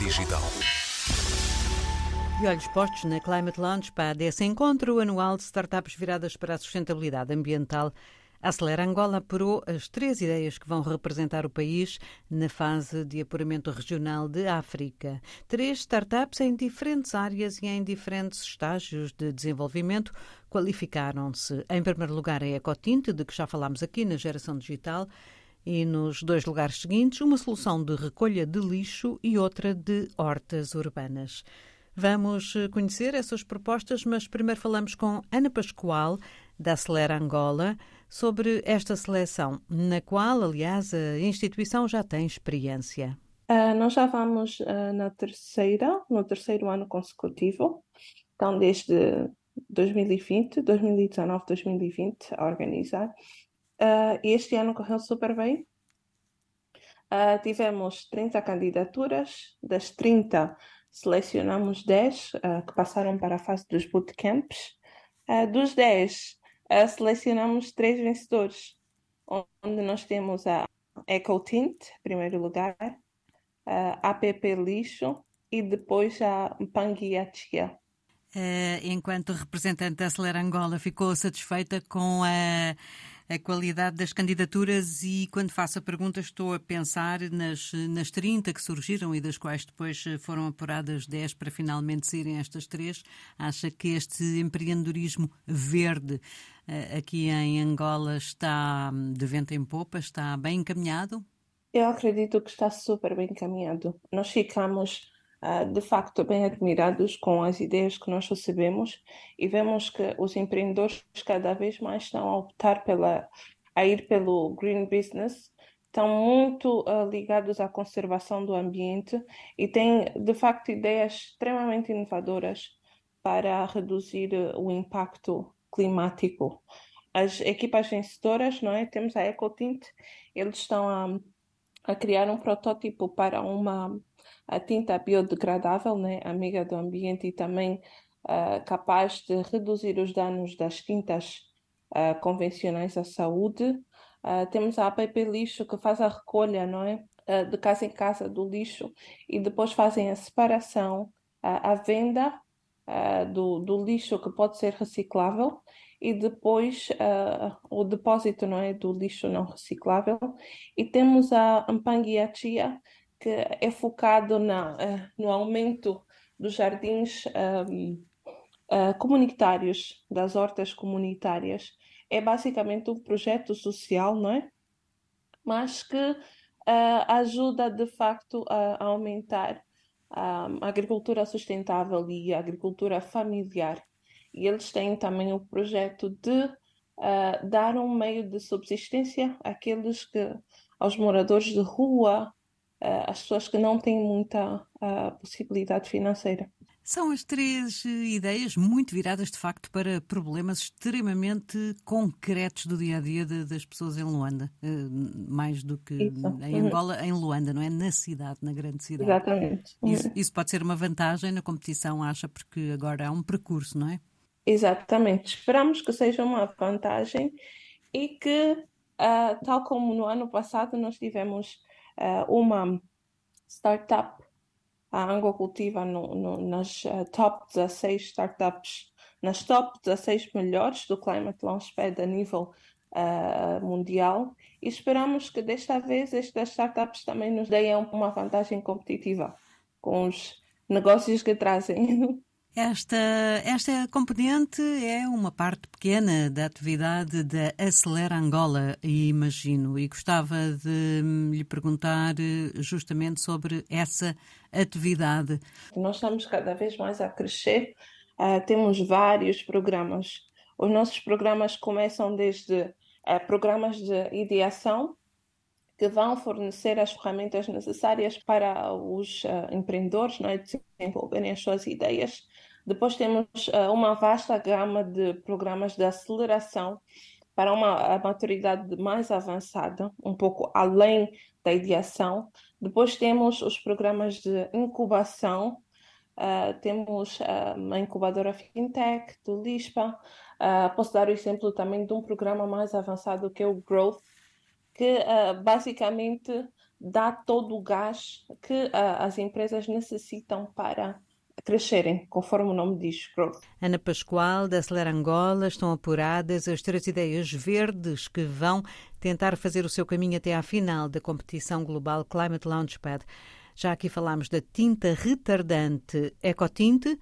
Digital. E olhos postos na Climate Launchpad, esse encontro anual de startups viradas para a sustentabilidade ambiental. A Acelera Angola apurou as três ideias que vão representar o país na fase de apuramento regional de África. Três startups em diferentes áreas e em diferentes estágios de desenvolvimento qualificaram-se. Em primeiro lugar, a Ecotinte, de que já falámos aqui na geração digital, e nos dois lugares seguintes, uma solução de recolha de lixo e outra de hortas urbanas. Vamos conhecer essas propostas, mas primeiro falamos com Ana Pascoal, da Acelera Angola, sobre esta seleção, na qual, aliás, a instituição já tem experiência. Uh, nós já vamos uh, na terceira, no terceiro ano consecutivo, então desde 2020, 2019, 2020 a organizar. Uh, este ano correu super bem. tivemos 30 candidaturas, das 30 selecionamos 10 que passaram para a fase dos bootcamps. dos 10, uh, selecionamos três vencedores, onde nós temos a EcoTint, em primeiro lugar, a APP Lixo e depois a Panguiatia. Uh, enquanto representante da Acelera Angola, ficou satisfeita com a a qualidade das candidaturas e quando faço a pergunta estou a pensar nas, nas 30 que surgiram e das quais depois foram apuradas 10 para finalmente saírem estas três. Acha que este empreendedorismo verde eh, aqui em Angola está de vento em popa, está bem encaminhado? Eu acredito que está super bem encaminhado. Nós ficamos de facto bem admirados com as ideias que nós recebemos e vemos que os empreendedores cada vez mais estão a optar pela, a ir pelo green business, estão muito uh, ligados à conservação do ambiente e têm de facto ideias extremamente inovadoras para reduzir uh, o impacto climático. As equipas vencedoras, não é? Temos a EcoTint, eles estão a, a criar um protótipo para uma a tinta biodegradável, né, amiga do ambiente e também uh, capaz de reduzir os danos das tintas uh, convencionais à saúde. Uh, temos a APP Lixo que faz a recolha, não é? de casa em casa do lixo e depois fazem a separação, a venda do, do lixo que pode ser reciclável e depois uh, o depósito não é do lixo não reciclável e temos a Ampanguiachia que é focado na, uh, no aumento dos jardins um, uh, eh, comunitários, das hortas comunitárias. É basicamente um projeto social, não é? Mas que uh, ajuda de facto a, aumentar a agricultura sustentável e a agricultura familiar. E eles têm também o projeto de dar um meio de subsistência àqueles que, aos moradores de rua, uh, as pessoas que não têm muita uh, possibilidade financeira. São as três eh, ideias muito viradas, de facto, para problemas extremamente concretos do dia a dia de, das pessoas em Luanda, mais do que isso. em uhum. Angola, em Luanda, não é? Na cidade, na grande cidade. Exatamente. Isso, isso, pode ser uma vantagem na competição, acha, porque agora há um percurso, não é? Exatamente. Esperamos que seja uma vantagem e que, uh, tal como no ano passado, nós tivemos uma startup, a Ango cultiva no, no, nas uh, top 16 startups, nas top 16 melhores do Climate Launchpad a nível uh, mundial e esperamos que desta vez estas startups também nos deem uma vantagem competitiva com os negócios que trazem. Esta, esta componente é uma parte pequena da atividade da Acelera Angola, imagino, e gostava de lhe perguntar eh, justamente sobre essa atividade. Nós estamos cada vez mais a crescer, uh, temos vários programas. Os nossos programas começam desde uh, programas de ideação, que vão fornecer as ferramentas necessárias para os uh, empreendedores não é, desenvolverem as suas ideias depois temos uh, uma vasta gama de programas de aceleração para uma maturidade mais avançada, um pouco além da ideação. Depois temos os programas de incubação, uh, temos uh, uma incubadora fintech do LISPA. posso dar o exemplo também de um programa mais avançado que é o Growth, que basicamente dá todo o gás que uh, as empresas necessitam para crescerem, conforme o nome diz, growth. Ana Pascoal, da Acelera Angola, estão apuradas as três ideias verdes que vão tentar fazer o seu caminho até à final da competição global Climate Launchpad. Já aqui falámos da tinta retardante Ecotinte.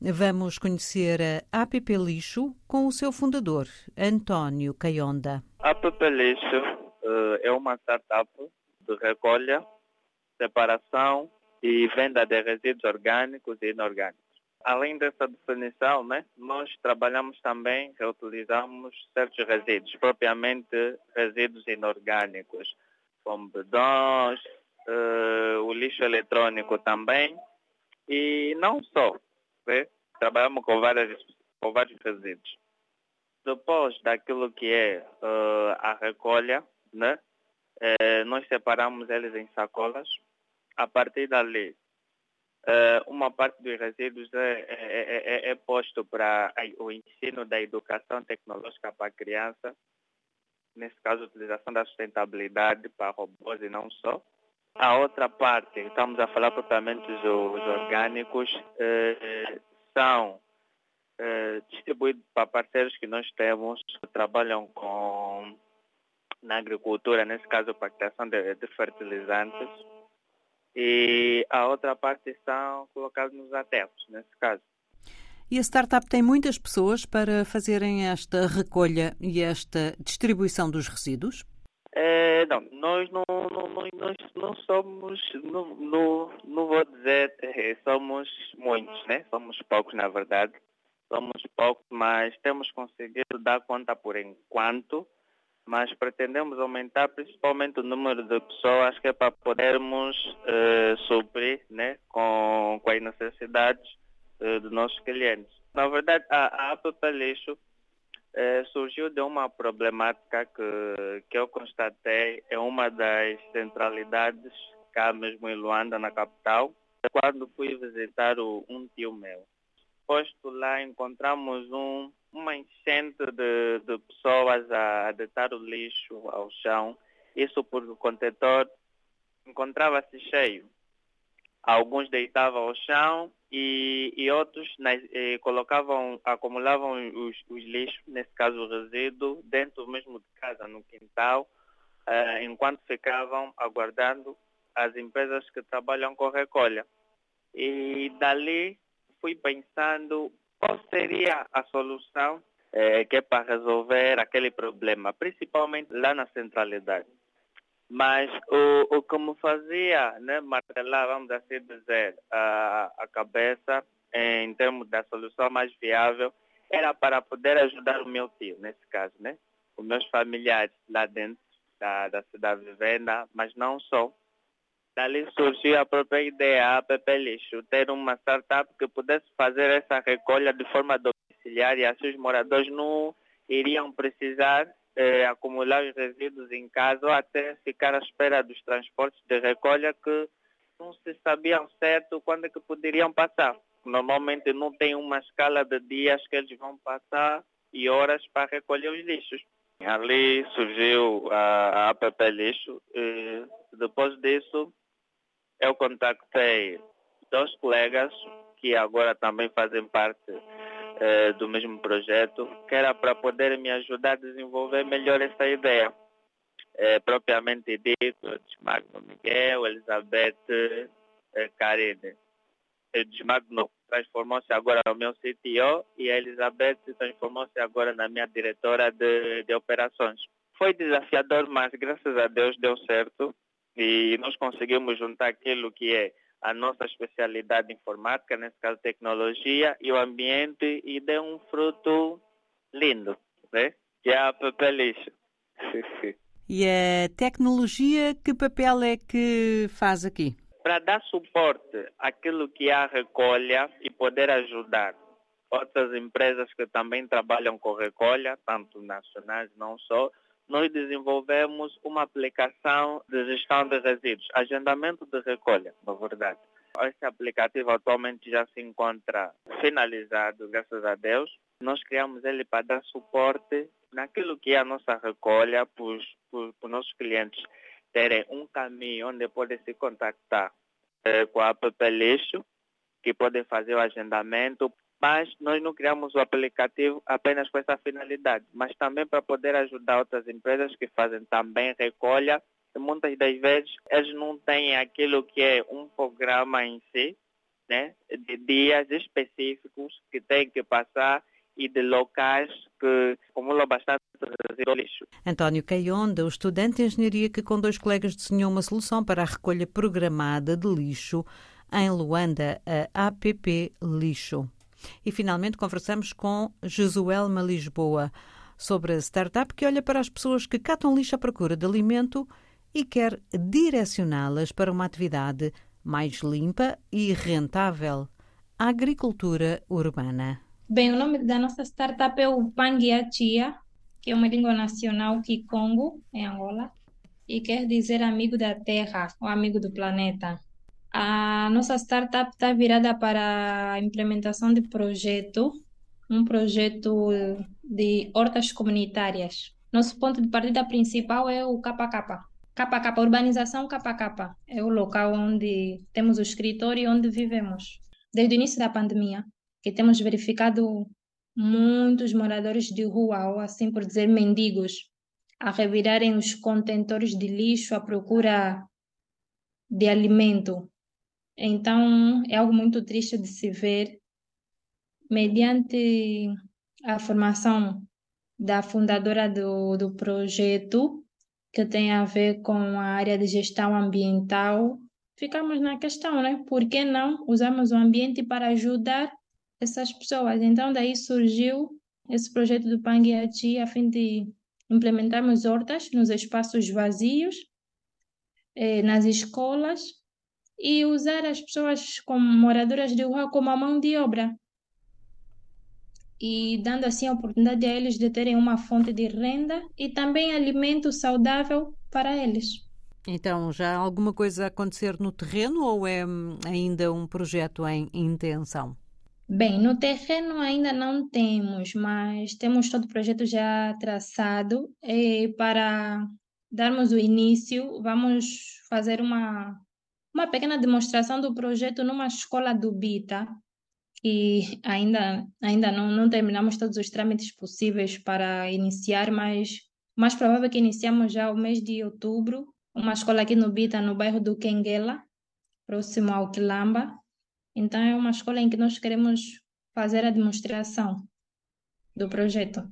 Vamos conhecer a APP Lixo com o seu fundador, António Caionda. A APP Lixo uh, é uma startup de recolha, separação e venda de resíduos orgânicos e inorgânicos. Além dessa definição, né, nós trabalhamos também, reutilizamos certos resíduos, propriamente resíduos inorgânicos, como bedões, uh, o lixo eletrônico também, e não só, né, trabalhamos com, várias, com vários resíduos. Depois daquilo que é uh, a recolha, né, uh, nós separamos eles em sacolas, a partir dali, uh, uma parte dos resíduos é, é, é, é posto para o ensino da educação tecnológica para a criança, nesse caso, a utilização da sustentabilidade para robôs e não só. A outra parte, estamos a falar propriamente dos orgânicos, uh, são uh, distribuídos para parceiros que nós temos que trabalham com na agricultura, nesse caso para a criação de, de fertilizantes e a outra parte são colocados nos aterros, nesse caso. E a startup tem muitas pessoas para fazerem esta recolha e esta distribuição dos resíduos? É, não, nós não, não, nós não somos, não, não, não vou dizer, é, somos muitos, né? Somos poucos, na verdade. Somos poucos, mas temos conseguido dar conta por enquanto mas pretendemos aumentar principalmente o número de pessoas que é para podermos uh, suprir né, com, com as necessidades uh, dos nossos clientes. Na verdade, a, a App Lixo uh, surgiu de uma problemática que, que eu constatei em uma das centralidades cá mesmo em Luanda, na capital, quando fui visitar o, um tio meu. Posto lá, encontramos um uma enchente de, de pessoas a, deitar o lixo ao chão. Isso porque o contentor encontrava-se cheio. Alguns deitavam ao chão e, e outros eh, colocavam, acumulavam os, os, lixos, nesse caso o resíduo, dentro mesmo de casa, no quintal, eh, enquanto ficavam aguardando as empresas que trabalham com recolha. E dali fui pensando qual seria a solução é, que é para resolver aquele problema, principalmente lá na centralidade. Mas o, o que me fazia né, martelar, vamos assim dizer, a, a cabeça em termos da solução mais viável era para poder ajudar o meu tio, nesse caso, né? Os meus familiares lá dentro da, da cidade vivenda, mas não só. Dali surgiu a própria ideia, a Pepe Lixo, ter uma startup que pudesse fazer essa recolha de forma domiciliar e assim os moradores não iriam precisar eh, acumular os resíduos em casa ou até ficar à espera dos transportes de recolha que não se sabiam certo quando é que poderiam passar. Normalmente não tem uma escala de dias que eles vão passar e horas para recolher os lixos. Ali surgiu a, a app lixo e depois disso eu contactei dois colegas que agora também fazem parte eh, do mesmo projeto, que era para poder me ajudar a desenvolver melhor essa ideia. Eh, propriamente dito, Desmagno Miguel, Elizabeth eh, Karine. O Desmagno transformou-se agora no meu CTO e a Elizabeth transformou-se agora na minha diretora de, de operações. Foi desafiador, mas graças a Deus deu certo e nós conseguimos juntar aquilo que é a nossa especialidade informática, nesse caso tecnologia, e o ambiente, e deu um fruto lindo, né? que é a papel lixo. e a tecnologia, que papel é que faz aqui? Para dar suporte àquilo que é a recolha e poder ajudar outras empresas que também trabalham com recolha, tanto nacionais não só, nós desenvolvemos uma aplicação de gestão de resíduos, agendamento de recolha, na verdade. Esse aplicativo atualmente já se encontra finalizado, graças a Deus. Nós criamos ele para dar suporte naquilo que é a nossa recolha para os nossos clientes terem um caminho onde podem se contactar eh, com a app Lixo, que podem fazer o agendamento, mas nós não criamos o aplicativo apenas com essa finalidade, mas também para poder ajudar outras empresas que fazem também recolha. E muitas das vezes eles não têm aquilo que é um programa em si, né, de dias específicos que têm que passar e de locais que acumulam bastante lixo. António Caionda, o estudante de engenharia que com dois colegas desenhou uma solução para a recolha programada de lixo em Luanda, a APP Lixo. E finalmente conversamos com Jesuelma Lisboa sobre a startup que olha para as pessoas que catam lixo à procura de alimento e quer direcioná-las para uma atividade mais limpa e rentável, a agricultura urbana. Bem, o nome da nossa startup é o Pangia Chia, que é uma língua nacional Kikongo, em Angola, e quer dizer amigo da Terra ou amigo do planeta. A nossa startup está virada para a implementação de projeto, um projeto de hortas comunitárias. Nosso ponto de partida principal é o KKK. KKK, urbanização KKK, é o local onde temos o escritório e onde vivemos. Desde o início da pandemia, que temos verificado muitos moradores de rua, ou assim por dizer, mendigos, a revirarem os contentores de lixo à procura de alimento. Então, é algo muito triste de se ver. Mediante a formação da fundadora do, do projeto, que tem a ver com a área de gestão ambiental, ficamos na questão, né? Por que não usarmos o ambiente para ajudar essas pessoas. Então, daí surgiu esse projeto do Panguiachi a fim de implementarmos hortas nos espaços vazios, eh, nas escolas e usar as pessoas como moradoras de rua como a mão de obra. E dando assim a oportunidade a eles de terem uma fonte de renda e também alimento saudável para eles. Então, já há alguma coisa a acontecer no terreno ou é hum, ainda um projeto em intenção? Bem, no terreno ainda não temos, mas temos todo o projeto já traçado e para darmos o início, vamos fazer uma, uma pequena demonstração do projeto numa escola do Bita, e ainda, ainda não, não terminamos todos os trâmites possíveis para iniciar, mas mais provável é que iniciamos já o mês de outubro, uma escola aqui no Bita, no bairro do Quenguela, próximo ao Quilamba, então, é uma escola em que nós queremos fazer a demonstração do projeto.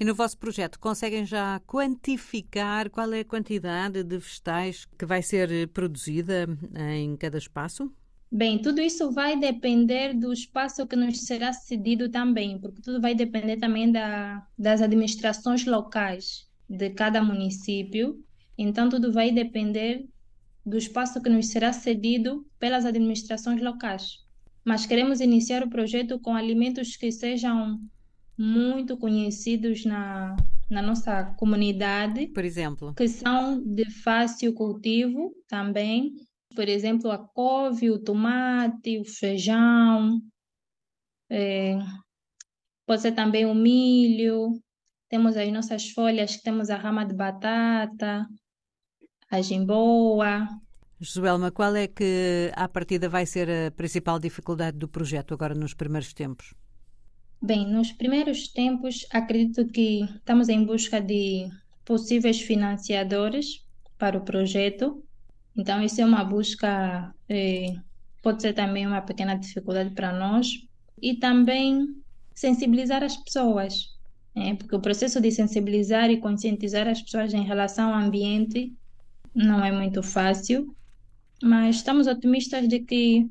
E no vosso projeto, conseguem já quantificar qual é a quantidade de vegetais que vai ser produzida em cada espaço? Bem, tudo isso vai depender do espaço que nos será cedido também, porque tudo vai depender também da, das administrações locais de cada município. Então, tudo vai depender do espaço que nos será cedido pelas administrações locais mas queremos iniciar o projeto com alimentos que sejam muito conhecidos na, na nossa comunidade. Por exemplo? Que são de fácil cultivo também. Por exemplo, a couve, o tomate, o feijão. É, pode ser também o milho. Temos as nossas folhas, temos a rama de batata, a jimboa. Joelma, qual é que, à partida, vai ser a principal dificuldade do projeto agora nos primeiros tempos? Bem, nos primeiros tempos, acredito que estamos em busca de possíveis financiadores para o projeto. Então, isso é uma busca, eh, pode ser também uma pequena dificuldade para nós. E também sensibilizar as pessoas, né? porque o processo de sensibilizar e conscientizar as pessoas em relação ao ambiente não é muito fácil mas estamos otimistas de que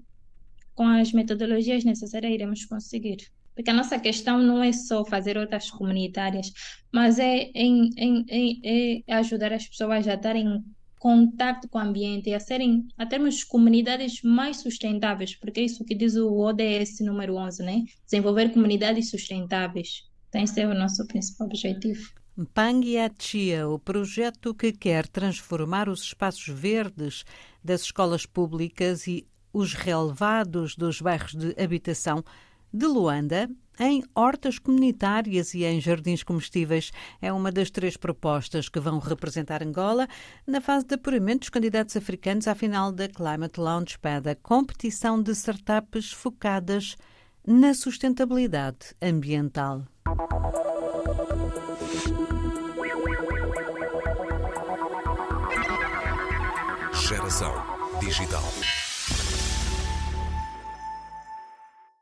com as metodologias necessárias iremos conseguir. Porque a nossa questão não é só fazer outras comunitárias, mas é em, em, é ajudar as pessoas a estarem em contato com o ambiente e a, serem, a termos comunidades mais sustentáveis, porque é isso que diz o ODS número 11, né? Desenvolver comunidades sustentáveis. Então, esse é o nosso principal objetivo. Pangiachia, o projeto que quer transformar os espaços verdes das escolas públicas e os relevados dos bairros de habitação de Luanda em hortas comunitárias e em jardins comestíveis. É uma das três propostas que vão representar Angola na fase de apuramento dos candidatos africanos à final da Climate Launchpad, a competição de startups focadas na sustentabilidade ambiental. Geração digital.